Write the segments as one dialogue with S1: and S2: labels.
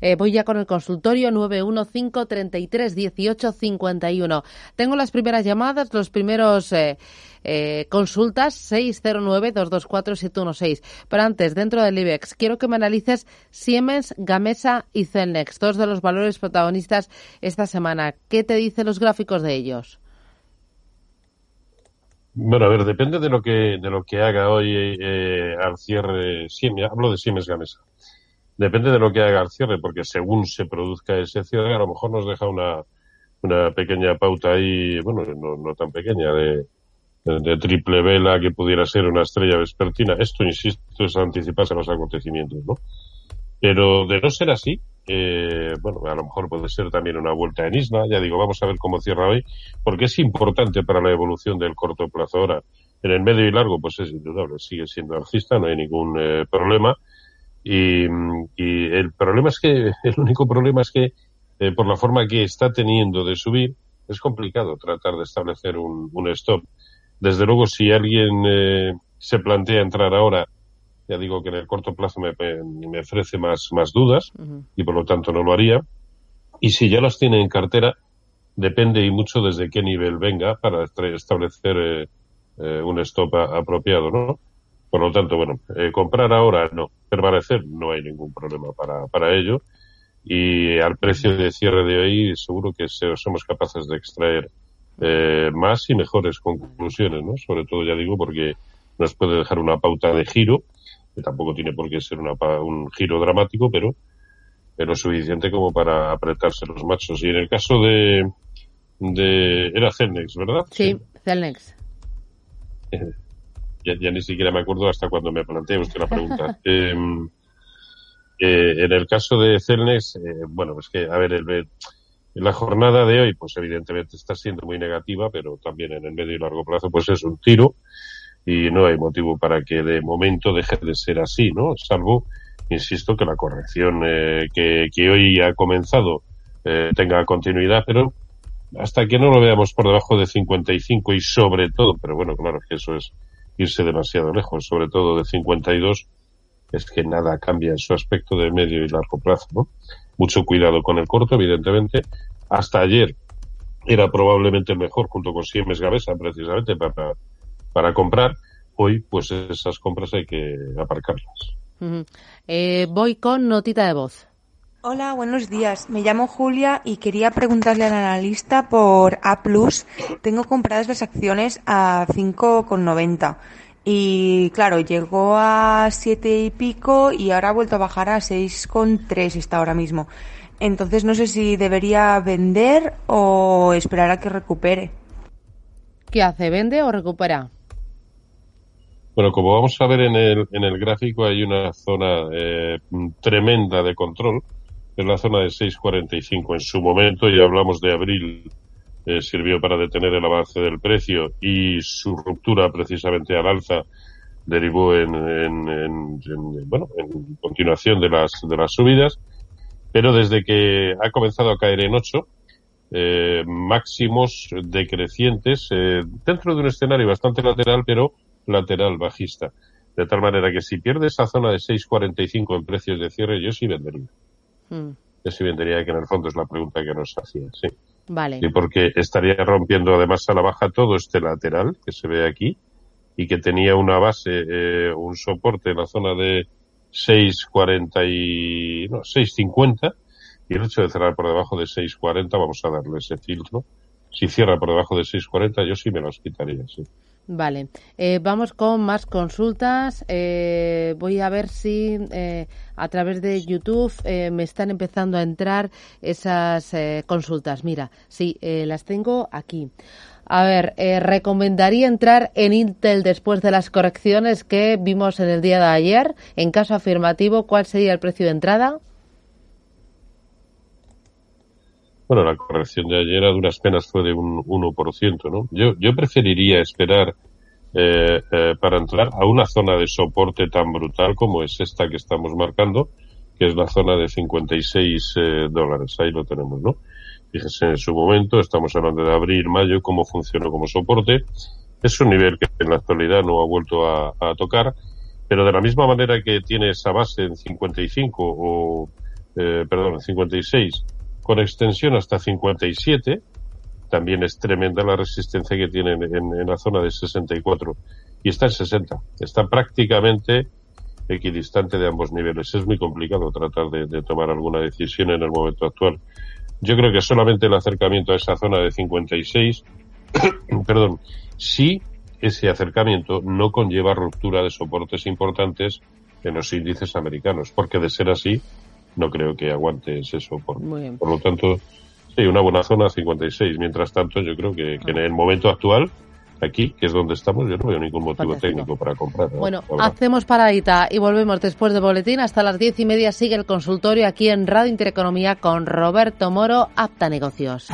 S1: Eh, voy ya con el consultorio 915331851. Tengo las primeras llamadas, los primeros eh, eh, consultas 609224716. Pero antes, dentro del IBEX, quiero que me analices Siemens, Gamesa y Celnex, dos de los valores protagonistas esta semana. ¿Qué te dicen los gráficos de ellos?
S2: Bueno, a ver, depende de lo que de lo que haga hoy eh, al cierre Siemens. Hablo de Siemens Gamesa depende de lo que haga el cierre, porque según se produzca ese cierre, a lo mejor nos deja una, una pequeña pauta ahí, bueno, no, no tan pequeña, de, triple vela que pudiera ser una estrella vespertina. Esto, insisto, es anticiparse a los acontecimientos, ¿no? Pero de no ser así, eh, bueno, a lo mejor puede ser también una vuelta en isla. Ya digo, vamos a ver cómo cierra hoy, porque es importante para la evolución del corto plazo ahora. En el medio y largo, pues es indudable, sigue siendo alcista, no hay ningún eh, problema. Y, el problema es que, el único problema es que, eh, por la forma que está teniendo de subir, es complicado tratar de establecer un, stop. Desde luego, si alguien eh, se plantea entrar ahora, ya digo que en el corto plazo me, me ofrece más, más dudas y por lo tanto no lo haría. Y si ya las tiene en cartera, depende y mucho desde qué nivel venga para establecer eh, un stop apropiado, ¿no? Por lo tanto, bueno, eh, comprar ahora no, permanecer no hay ningún problema para, para ello. Y al precio de cierre de hoy seguro que somos capaces de extraer eh, más y mejores conclusiones, ¿no? Sobre todo, ya digo, porque nos puede dejar una pauta de giro, que tampoco tiene por qué ser una, un giro dramático, pero, pero suficiente como para apretarse los machos. Y en el caso de, de era Celnex, ¿verdad?
S1: Sí, Celnex.
S2: Ya, ni siquiera me acuerdo hasta cuando me planteé usted la pregunta. Em, eh, en el caso de Celnex, eh, bueno, es que, a ver, el, la jornada de hoy, pues evidentemente está siendo muy negativa, pero también en el medio y largo plazo, pues es un tiro y no hay motivo para que de momento deje de ser así, ¿no? Salvo, insisto, que la corrección eh, que, que, hoy ha comenzado eh, tenga continuidad, pero hasta que no lo veamos por debajo de 55 y sobre todo, pero bueno, claro que eso es irse demasiado lejos, sobre todo de 52, es que nada cambia en su aspecto de medio y largo plazo. Mucho cuidado con el corto, evidentemente. Hasta ayer era probablemente mejor junto con Siemens Gavesa, precisamente para, para comprar. Hoy, pues esas compras hay que aparcarlas.
S1: eh, voy con notita de voz.
S3: Hola, buenos días. Me llamo Julia y quería preguntarle al analista por A+. Tengo compradas las acciones a 5,90 y claro, llegó a 7 y pico y ahora ha vuelto a bajar a 6,3 está ahora mismo. Entonces no sé si debería vender o esperar a que recupere.
S1: ¿Qué hace? ¿Vende o recupera?
S2: Bueno, como vamos a ver en el, en el gráfico, hay una zona eh, tremenda de control en la zona de 6.45 en su momento, y hablamos de abril, eh, sirvió para detener el avance del precio y su ruptura precisamente al alza derivó en, en, bueno, en continuación de las, de las subidas, pero desde que ha comenzado a caer en 8, eh, máximos decrecientes eh, dentro de un escenario bastante lateral, pero lateral bajista. De tal manera que si pierde esa zona de 6.45 en precios de cierre, yo sí vendería. Mm. Eso vendría que en el fondo es la pregunta que nos hacía, sí.
S1: Vale.
S2: Y porque estaría rompiendo además a la baja todo este lateral que se ve aquí y que tenía una base, eh, un soporte en la zona de 6.40 y, no, 6.50 y el hecho de cerrar por debajo de 6.40 vamos a darle ese filtro. Si cierra por debajo de 6.40 yo sí me los quitaría, sí.
S1: Vale, eh, vamos con más consultas. Eh, voy a ver si eh, a través de YouTube me están empezando a entrar esas consultas. Mira, sí, las tengo aquí. A ver, ¿recomendaría entrar en Intel después de las correcciones que vimos en el día de ayer? En caso afirmativo, ¿cuál sería el precio de entrada?
S2: Bueno, la corrección de ayer a duras penas fue de un 1%, ¿no? Yo, yo preferiría esperar eh, eh, para entrar a una zona de soporte tan brutal como es esta que estamos marcando, que es la zona de 56 eh, dólares. Ahí lo tenemos, ¿no? Fíjese en su momento, estamos hablando de abril, mayo, cómo funcionó como soporte. Es un nivel que en la actualidad no ha vuelto a, a tocar, pero de la misma manera que tiene esa base en 55 o, eh, perdón, en 56, con extensión hasta 57, también es tremenda la resistencia que tiene en, en, la zona de 64 y está en 60. Está prácticamente equidistante de ambos niveles. Es muy complicado tratar de, de, tomar alguna decisión en el momento actual. Yo creo que solamente el acercamiento a esa zona de 56, perdón, sí ese acercamiento no conlleva ruptura de soportes importantes en los índices americanos, porque de ser así, no creo que aguantes eso. Por, por lo tanto, sí, una buena zona 56. Mientras tanto, yo creo que, que en el momento actual, aquí, que es donde estamos, yo no veo ningún motivo Fantástico. técnico para comprar.
S1: Bueno, hacemos paradita y volvemos después de boletín. Hasta las diez y media sigue el consultorio aquí en Radio Intereconomía con Roberto Moro, Apta Negocios.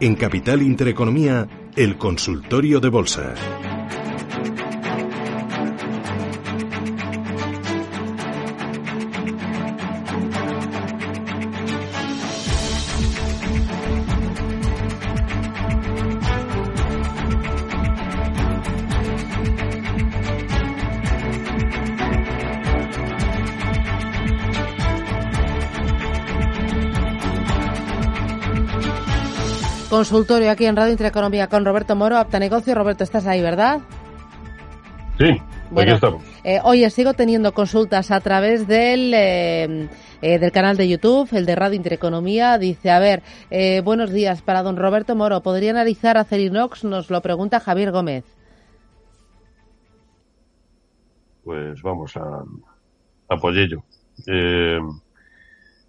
S4: En Capital Intereconomía, el consultorio de bolsa.
S1: Consultorio aquí en Radio Intereconomía con Roberto Moro, Apta Negocio. Roberto, estás ahí, ¿verdad?
S2: Sí, bueno, aquí estamos.
S1: Eh, oye, sigo teniendo consultas a través del, eh, eh, del canal de YouTube, el de Radio Intereconomía. Dice, a ver, eh, buenos días para don Roberto Moro. ¿Podría analizar Acerinox? Nos lo pregunta Javier Gómez.
S2: Pues vamos a apoyello. Eh,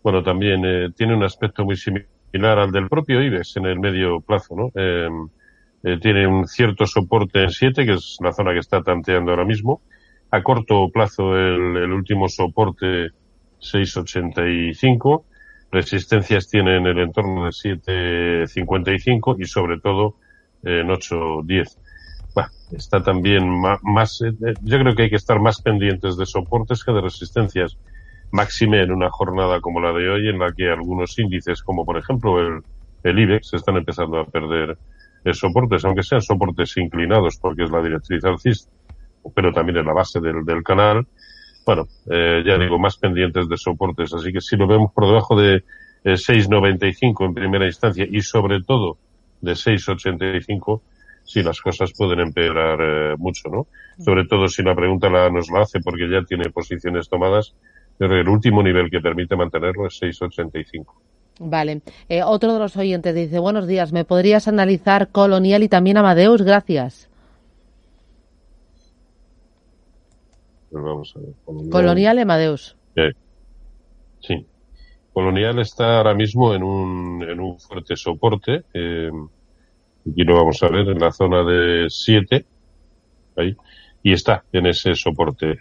S2: bueno, también tiene un aspecto muy similar similar al del propio IBEX en el medio plazo, ¿no? Eh, eh, tiene un cierto soporte en 7, que es la zona que está tanteando ahora mismo. A corto plazo, el, último soporte 6,85. Resistencias tiene en el entorno de 7,55 y sobre todo en 8,10. Bueno, está también más, más, eh, yo creo que hay que estar más pendientes de soportes que de resistencias máxime en una jornada como la de hoy en la que algunos índices, como por ejemplo el, el IBEX, están empezando a perder soportes, aunque sean soportes inclinados porque es la directriz alcista, pero también es la base del, del canal. Bueno, eh, ya digo, más pendientes de soportes. Así que si lo vemos por debajo de eh, 6,95 en primera instancia y sobre todo de 6,85, sí las cosas pueden empeorar eh, mucho, ¿no? Sobre todo si la pregunta la, nos la hace porque ya tiene posiciones tomadas pero el último nivel que permite mantenerlo es 6,85.
S1: Vale. Eh, otro de los oyentes dice, buenos días, ¿me podrías analizar Colonial y también Amadeus? Gracias.
S2: Pues vamos a ver.
S1: Colonial, Colonial y Amadeus.
S2: Eh, sí. Colonial está ahora mismo en un, en un fuerte soporte. Eh, aquí lo vamos a ver en la zona de 7. Ahí. Y está en ese soporte.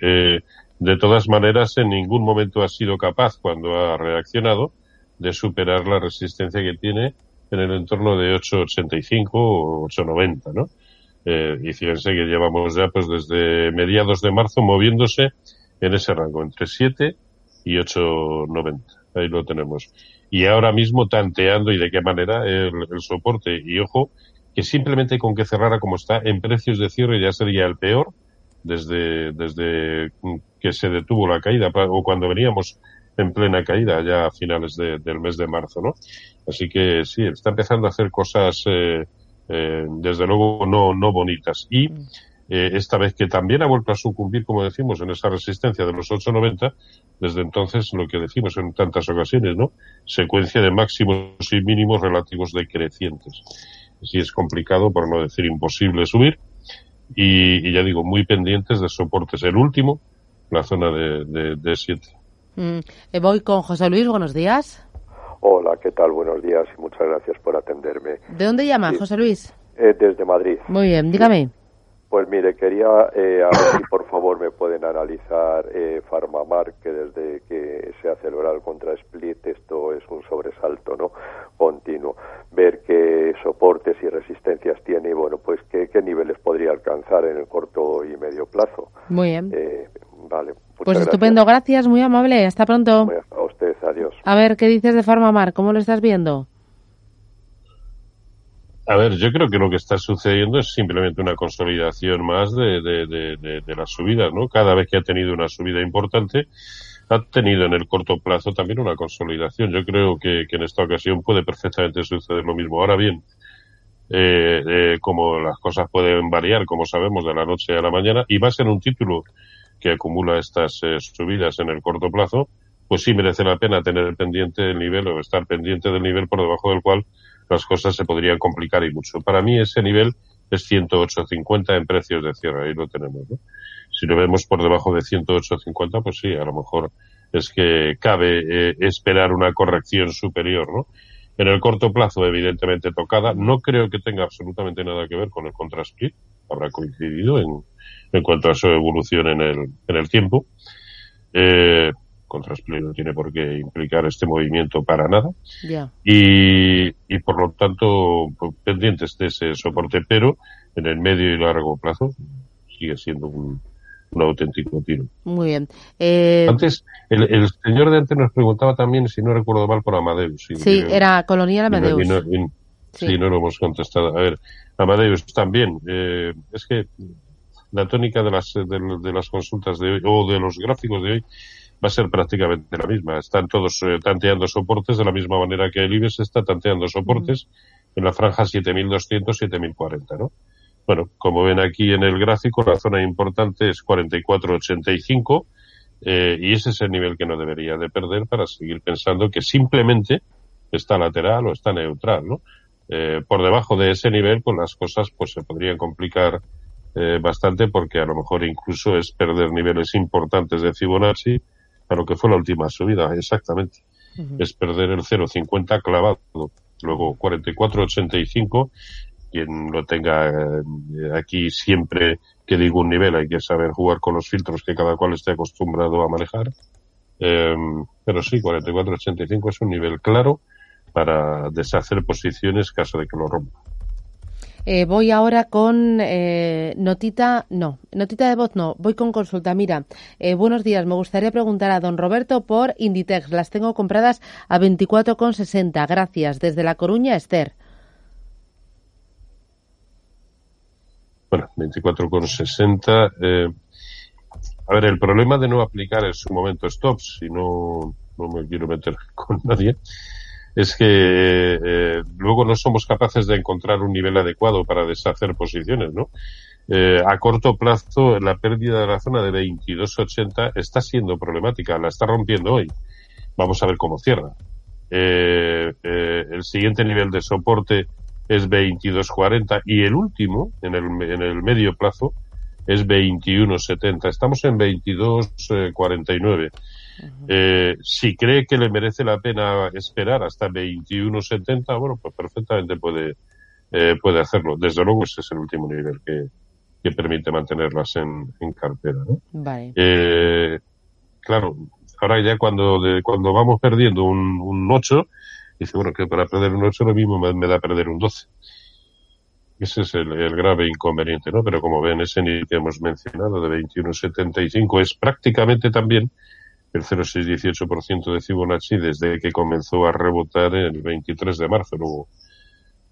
S2: De todas maneras, en ningún momento ha sido capaz, cuando ha reaccionado, de superar la resistencia que tiene en el entorno de 8,85 o 8,90, ¿no? Eh, y fíjense que llevamos ya pues desde mediados de marzo moviéndose en ese rango, entre 7 y 8,90. Ahí lo tenemos. Y ahora mismo tanteando y de qué manera el, el soporte. Y ojo, que simplemente con que cerrara como está en precios de cierre ya sería el peor desde, desde que se detuvo la caída o cuando veníamos en plena caída ya a finales de, del mes de marzo, ¿no? Así que sí, está empezando a hacer cosas, eh, eh, desde luego, no, no bonitas. Y eh, esta vez que también ha vuelto a sucumbir, como decimos, en esa resistencia de los 8,90, desde entonces lo que decimos en tantas ocasiones, ¿no? Secuencia de máximos y mínimos relativos decrecientes. Sí es complicado, por no decir imposible, subir. Y, y ya digo, muy pendientes de soportes. El último, la zona de, de, de 7.
S1: Mm, eh, voy con José Luis, buenos días.
S5: Hola, ¿qué tal? Buenos días y muchas gracias por atenderme.
S1: ¿De dónde llama,
S5: Sí.
S1: José Luis?
S5: Eh, desde Madrid.
S1: Muy bien, dígame.
S5: Pues mire, quería eh, a ver si por favor me pueden analizar eh, Farmamar, que desde que se ha celebrado el contra Split esto es un sobresalto no continuo. Ver qué soportes y resistencias tiene y bueno, pues qué, qué niveles podría alcanzar en el corto y medio plazo.
S1: Muy bien.
S5: Eh, vale.
S1: Pues estupendo, gracias, muy amable. Hasta pronto.
S5: A usted, adiós.
S1: A ver, ¿qué dices de Farmamar? ¿Cómo lo estás viendo?
S2: A ver, yo creo que lo que está sucediendo es simplemente una consolidación más de, de, las subidas, ¿no? Cada vez que ha tenido una subida importante, ha tenido en el corto plazo también una consolidación. Yo creo que, en esta ocasión puede perfectamente suceder lo mismo. Ahora bien, eh, eh, como las cosas pueden variar, como sabemos, de la noche a la mañana, y a ser un título que acumula estas eh, subidas en el corto plazo, pues sí merece la pena tener pendiente el nivel o estar pendiente del nivel por debajo del cual las cosas se podrían complicar y mucho. Para mí ese nivel es 108.50 en precios de cierre, ahí lo tenemos. ¿no? Si lo vemos por debajo de 108.50, pues sí, a lo mejor es que cabe eh, esperar una corrección superior, ¿no? En el corto plazo, evidentemente tocada, no creo que tenga absolutamente nada que ver con el contrasplit, habrá coincidido en, en cuanto a su evolución en el, en el tiempo. Eh, contrasplit no tiene por qué implicar este movimiento para nada. Y, y por lo tanto, pues, pendientes de ese soporte, pero en el medio y largo plazo sigue siendo un, un auténtico tiro.
S1: Muy bien. Eh...
S2: Antes, el, el, señor de antes nos preguntaba también, si no recuerdo mal, por Amadeus.
S1: Sí, era Colonial Amadeus.
S2: sí. no lo hemos contestado. A ver, Amadeus también. Eh, es que la tónica de las, de, de, las consultas de hoy, o de los gráficos de hoy, va a ser prácticamente la misma. Están todos eh, tanteando soportes de la misma manera que el IBEX está tanteando soportes en la franja 7200, 7040, ¿no? Bueno, como ven aquí en el gráfico, la zona importante es 4485 eh, y ese es el nivel que no debería de perder para seguir pensando que simplemente está lateral o está neutral, ¿no? Eh, por debajo de ese nivel, pues las cosas pues se podrían complicar eh, bastante porque a lo mejor incluso es perder niveles importantes de Fibonacci a lo que fue la última subida, exactamente. Es perder el 0,50 clavado. Luego 44,85. Quien lo tenga eh, aquí siempre que digo un nivel, hay que saber jugar con los filtros que cada cual esté acostumbrado a manejar. Eh, pero sí, 44,85 es un nivel claro para deshacer posiciones caso de que lo rompa.
S1: Eh, voy ahora con eh, notita, no, notita de voz no, voy con consulta. Mira, eh, buenos días, me gustaría preguntar a don Roberto por Inditex. Las tengo compradas a 24,60. Gracias. Desde La Coruña, Esther.
S2: Bueno, 24,60. Eh, a ver, el problema de no aplicar en su momento stops, si no, no me quiero meter con nadie, es que eh, luego no somos capaces de encontrar un nivel adecuado para deshacer posiciones, ¿no? Eh, a corto plazo, la pérdida de la zona de 22.80 está siendo problemática, la está rompiendo hoy. Vamos a ver cómo cierra. Eh, eh el siguiente nivel de soporte es 22.40 y el último, en el, en el medio plazo, es 21.70. Estamos en 22.49. Eh, si cree que le merece la pena esperar hasta 21.70, bueno, pues perfectamente puede, eh, puede hacerlo. Desde luego ese es el último nivel que, que permite mantenerlas en, en cartera. ¿no?
S1: Vale.
S2: Eh, claro, ahora ya cuando, de, cuando vamos perdiendo un, un 8, dice, bueno, que para perder un 8 lo mismo me, me da perder un 12. Ese es el, el, grave inconveniente, ¿no? Pero como ven, ese nivel que hemos mencionado de 21.75 es prácticamente también el 0,618% de Fibonacci desde que comenzó a rebotar el 23 de marzo. Luego,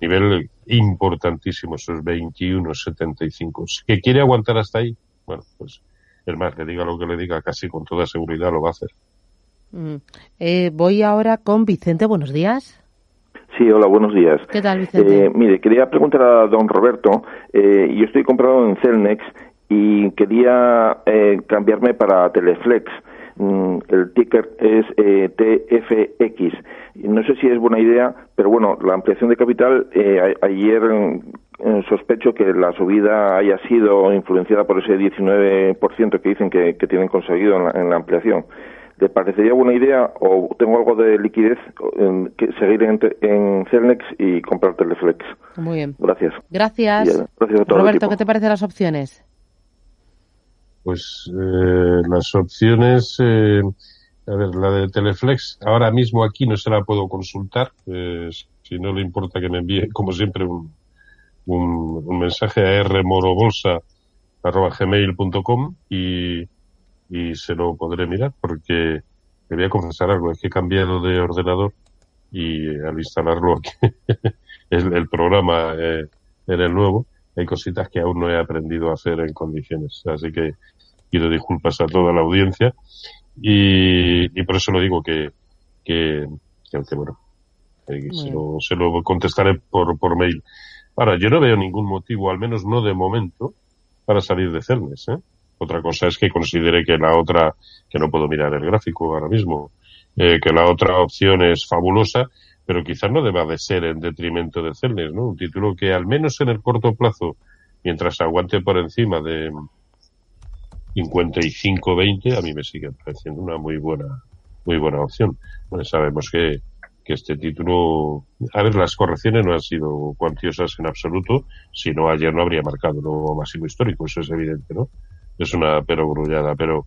S2: nivel importantísimo, esos 21,75. ¿Que quiere aguantar hasta ahí? Bueno, pues el más, le diga lo que le diga, casi con toda seguridad lo va a hacer.
S1: Mm. Eh, voy ahora con Vicente. Buenos días.
S6: Sí, hola, buenos días.
S1: ¿Qué tal, Vicente?
S6: Eh, mire, quería preguntar a don Roberto. Eh, yo estoy comprado en Celnex y quería eh, cambiarme para Teleflex. Mm, el ticker es eh, TFX. No sé si es buena idea, pero bueno, la ampliación de capital, eh, ayer mm, sospecho que la subida haya sido influenciada por ese 19% que dicen que, tienen conseguido en la, ampliación. ¿Le parecería buena idea o tengo algo de liquidez en, que seguir en, en Celnex y comprar Teleflex?
S1: Muy bien.
S6: Gracias.
S1: Gracias.
S6: gracias a todo el
S1: Roberto. ¿qué te parecen las opciones?
S2: Pues eh, las opciones, eh, a ver, la de Teleflex, ahora mismo aquí no se la puedo consultar. eh, si no le importa que me envíe, como siempre, un, un, un mensaje a rmorobolsa.gmail.com y, y se lo podré mirar porque me voy a confesar algo, es que he cambiado de ordenador y al instalarlo aquí, el, el programa eh, en el nuevo, hay cositas que aún no he aprendido a hacer en condiciones. Así que pido disculpas a toda la audiencia y, y por eso lo digo que, que, que, bueno, se, lo, se lo contestaré por, por mail. Ahora, yo no veo ningún motivo, al menos no de momento, para salir de Cernes. ¿eh? Otra cosa es que considere que la otra, que no puedo mirar el gráfico ahora mismo, eh, que la otra opción es fabulosa, pero quizás no deba de ser en detrimento de Cernes, ¿no? Un título que al menos en el corto plazo, mientras aguante por encima de 55-20, a mí me sigue pareciendo una muy buena, muy buena opción. Sabemos que, que este título, a ver, las correcciones no han sido cuantiosas en absoluto, si no ayer no habría marcado nuevo máximo histórico, eso es evidente, ¿no? Es una perogrullada, pero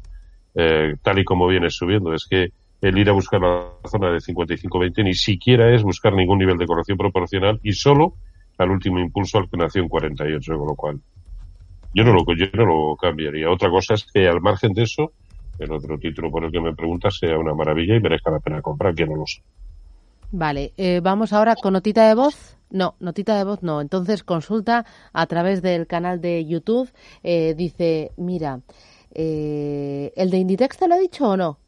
S2: eh, tal y como viene subiendo, es que el ir a buscar la zona de 55-20 ni siquiera es buscar ningún nivel de corrección proporcional y solo al último impulso al que nació en 48, con lo cual yo no lo, yo no lo cambiaría. Otra cosa es que al margen de eso, el otro título por el que me preguntas sea una maravilla y merezca la pena comprar, que no lo sé.
S1: Vale, eh, vamos ahora con notita de voz. No, notita de voz no. Entonces consulta a través del canal de YouTube. Eh, dice, mira, eh, ¿el de Inditex te lo ha dicho o no?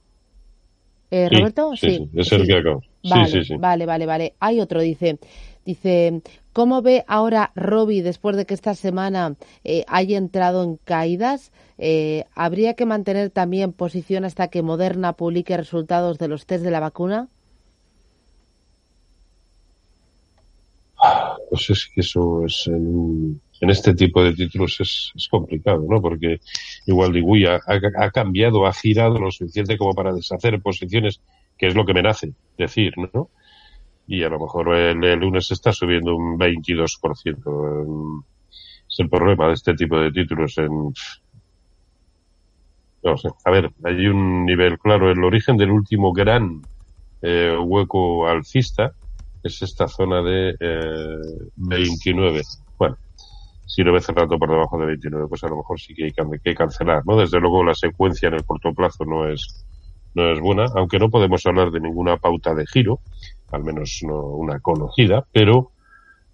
S1: Eh,
S2: Sí,
S1: Roberto,
S2: sí, sí, es el que acabo.
S1: Vale, vale, vale, vale. Hay otro, dice, dice, ¿cómo ve ahora Robbie después de que esta semana eh, haya entrado en caídas? Eh, ¿Habría que mantener también posición hasta que Moderna publique resultados de los test de la vacuna?
S2: Pues es que eso es en, en este tipo de títulos es, es complicado, ¿no? Porque igual Digui ha, ha, ha cambiado, ha girado lo suficiente como para deshacer posiciones, que es lo que me nace decir, ¿no? Y a lo mejor el, el lunes está subiendo un 22%. Es el problema de este tipo de títulos en, no sé. A ver, hay un nivel claro. El origen del último gran eh, hueco alcista es esta zona de eh, 29. Si lo ve cerrando por debajo de 29, pues a lo mejor sí que hay que cancelar, ¿no? Desde luego la secuencia en el corto plazo no es no es buena, aunque no podemos hablar de ninguna pauta de giro, al menos no una conocida, pero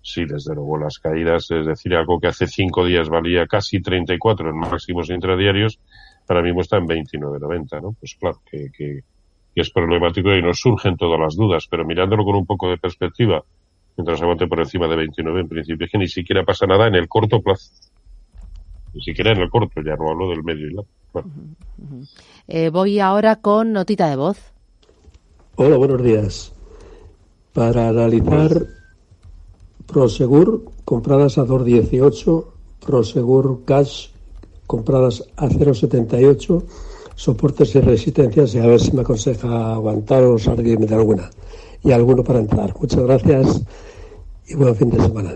S2: sí, desde luego las caídas, es decir, algo que hace cinco días valía casi 34 en máximos intradiarios, ahora mismo está en 29.90, ¿no? Pues claro, que, que, que es problemático y nos surgen todas las dudas, pero mirándolo con un poco de perspectiva, mientras aguante por encima de 29, en principio es que ni siquiera pasa nada en el corto plazo. Ni siquiera en el corto, ya no hablo del medio y largo. Bueno.
S1: Eh, voy ahora con notita de voz.
S7: Hola, buenos días. Para analizar Prosegur compradas a 2.18, Prosegur Cash compradas a 0.78, soportes y resistencias y a ver si me aconseja aguantar o salirme de alguna. Y alguno para entrar. Muchas gracias y buen fin de semana.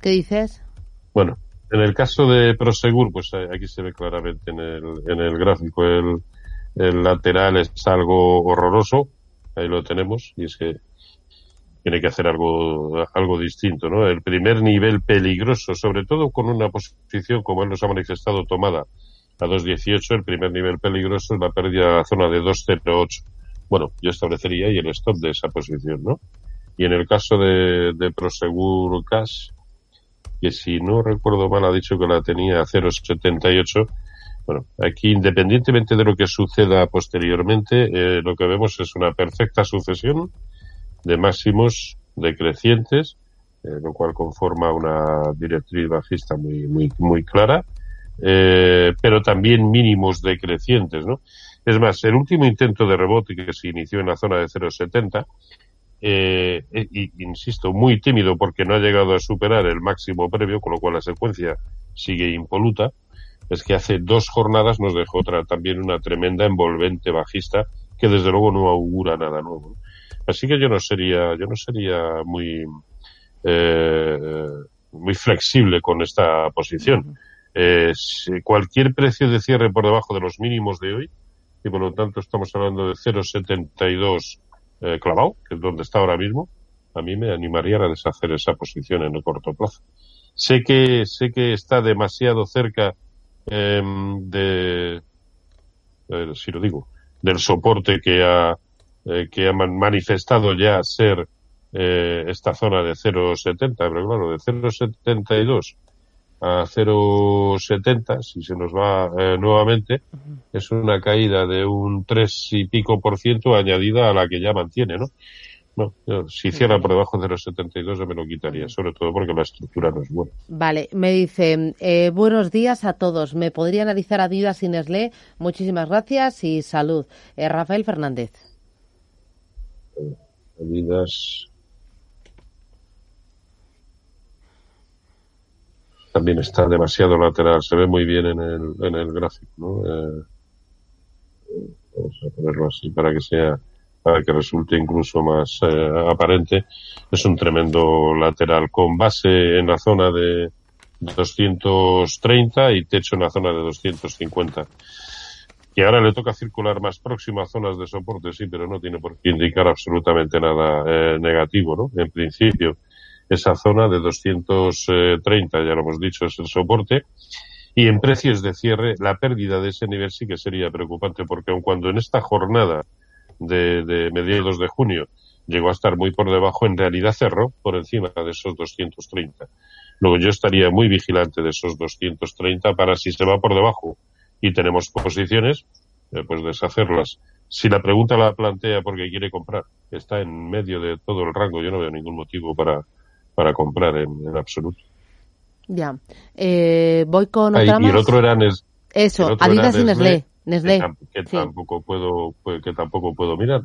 S1: ¿Qué dices?
S2: Bueno, en el caso de Prosegur, pues eh, aquí se ve claramente en el, en el gráfico el, el lateral es algo horroroso, ahí lo tenemos, y es que tiene que hacer algo, algo distinto, ¿no? El primer nivel peligroso, sobre todo con una posición como él nos ha manifestado tomada a 2.18, el primer nivel peligroso es la pérdida de la zona de 2.08. Bueno, yo establecería ahí el stop de esa posición, ¿no? Y en el caso de, de Prosegur Cash, que si no recuerdo mal ha dicho que la tenía a 0,78. Bueno, aquí independientemente de lo que suceda posteriormente, eh, lo que vemos es una perfecta sucesión de máximos decrecientes, eh, lo cual conforma una directriz bajista muy, muy, muy clara, eh, pero también mínimos decrecientes, ¿no? Es más, el último intento de rebote que se inició en la zona de 0,70 eh, y, insisto, muy tímido porque no ha llegado a superar el máximo previo, con lo cual la secuencia sigue impoluta. es que hace dos jornadas nos dejó otra, también una tremenda envolvente bajista que desde luego no augura nada nuevo. Así que yo no sería, yo no sería muy, eh, muy flexible con esta posición. Eh, cualquier precio de cierre por debajo de los mínimos de hoy, y por lo tanto estamos hablando de 0,72 eh, clavado, que es donde está ahora mismo, a mí me animaría a deshacer esa posición en el corto plazo. Sé que, sé que está demasiado cerca em, de, si lo digo, del soporte que ha, eh, que ha manifestado ya ser eh, esta zona de 0,70, pero claro, de 0,72 a 0,70, si se nos va eh, nuevamente, es una caída de un 3 y pico por ciento añadida a la que ya mantiene, ¿no? No, si cierra por debajo de 0,72 yo me lo quitaría, sobre todo porque la estructura no es buena.
S1: Vale, me dice, eh, buenos días a todos. ¿Me podría analizar Adidas y Nestlé? Muchísimas gracias y salud. Eh, Rafael Fernández.
S2: Adidas. También está demasiado lateral, se ve muy bien en el, en el gráfico, ¿no? Eh, vamos a ponerlo así para que sea para que resulte incluso más eh, aparente, es un tremendo lateral con base en la zona de 230 y techo en la zona de 250. Y ahora le toca circular más próximo a zonas de soporte, sí, pero no tiene por qué indicar absolutamente nada eh, negativo, ¿no? En principio, esa zona de 230, ya lo hemos dicho, es el soporte. Y en precios de cierre, la pérdida de ese nivel sí que sería preocupante, porque aun cuando en esta jornada de, de mediados de junio llegó a estar muy por debajo, en realidad cerró por encima de esos 230. Luego yo estaría muy vigilante de esos 230 para si se va por debajo y tenemos posiciones, eh, pues deshacerlas. Si la pregunta la plantea porque quiere comprar, está en medio de todo el rango, yo no veo ningún motivo para, para comprar en, absoluto.
S1: Ya. Eh, voy con otra
S2: Y el otro era
S1: Eso, Adidas y Nestlé. Nestlé.
S2: Que, tampoco puedo, pues, que tampoco puedo mirar.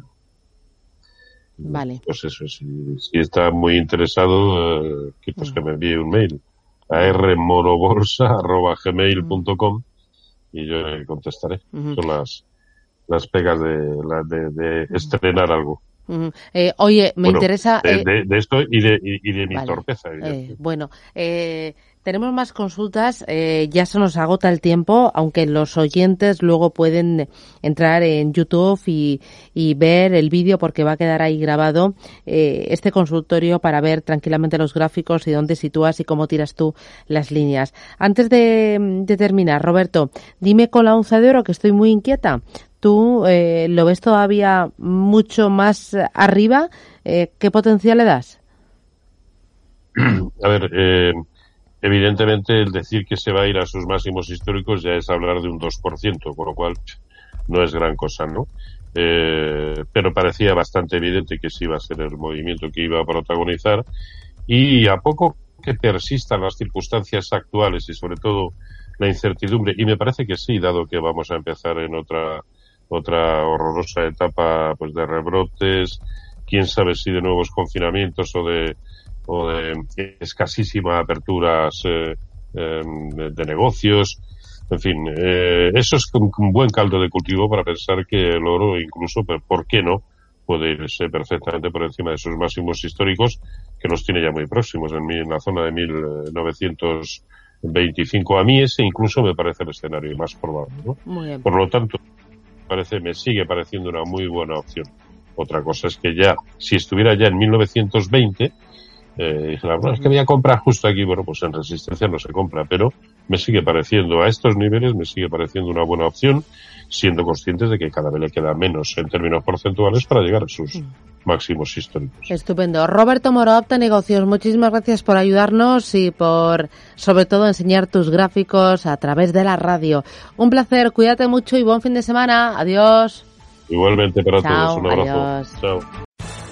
S1: Vale.
S2: Pues eso, si, si está muy interesado, eh, que, pues que me envíe un mail a rmorobolsa.gmail.com y yo le contestaré. Son las, las pegas de, de, de estrenar algo.
S1: Eh, oye, me interesa.
S2: De, eh, de, esto y de, y, de mi torpeza.
S1: Eh, bueno, eh, tenemos más consultas, eh, ya se nos agota el tiempo, aunque los oyentes luego pueden entrar en YouTube y, ver el vídeo porque va a quedar ahí grabado este consultorio para ver tranquilamente los gráficos y dónde sitúas y cómo tiras tú las líneas. Antes de, terminar, Roberto, dime con la onza de oro que estoy muy inquieta. ¿Tú eh, lo ves todavía mucho más arriba? ¿Qué potencial le das?
S2: A ver, eh, Evidentemente, el decir que se va a ir a sus máximos históricos ya es hablar de un 2%, con lo cual no es gran cosa, ¿no? Eh, pero parecía bastante evidente que sí iba a ser el movimiento que iba a protagonizar y a poco que persistan las circunstancias actuales y sobre todo la incertidumbre, y me parece que sí, dado que vamos a empezar en otra otra horrorosa etapa pues de rebrotes, quién sabe si de nuevos confinamientos o de o de escasísima aperturas eh, em, de, negocios. En fin, eh, eso es un, buen caldo de cultivo para pensar que el oro, incluso, ¿por qué no? Puede irse perfectamente por encima de sus máximos históricos, que los tiene ya muy próximos, en, en la zona de 1925. A mí ese incluso me parece el escenario más probable. ¿no? Por lo tanto, parece, me sigue pareciendo una muy buena opción. Otra cosa es que ya, si estuviera ya en 1920, eh, dije, bueno, es que voy a comprar justo aquí. Bueno, pues en resistencia no se compra, pero me sigue pareciendo, a estos niveles, me sigue pareciendo una buena opción, siendo conscientes de que cada vez le queda menos en términos porcentuales para llegar a sus. Máximos históricos.
S1: Estupendo. Roberto Moro, Opta Negocios, muchísimas gracias por ayudarnos y por, sobre todo, enseñar tus gráficos a través de la radio. Un placer, cuídate mucho y buen fin de semana. Adiós.
S2: Igualmente para todos. Un abrazo. Chao.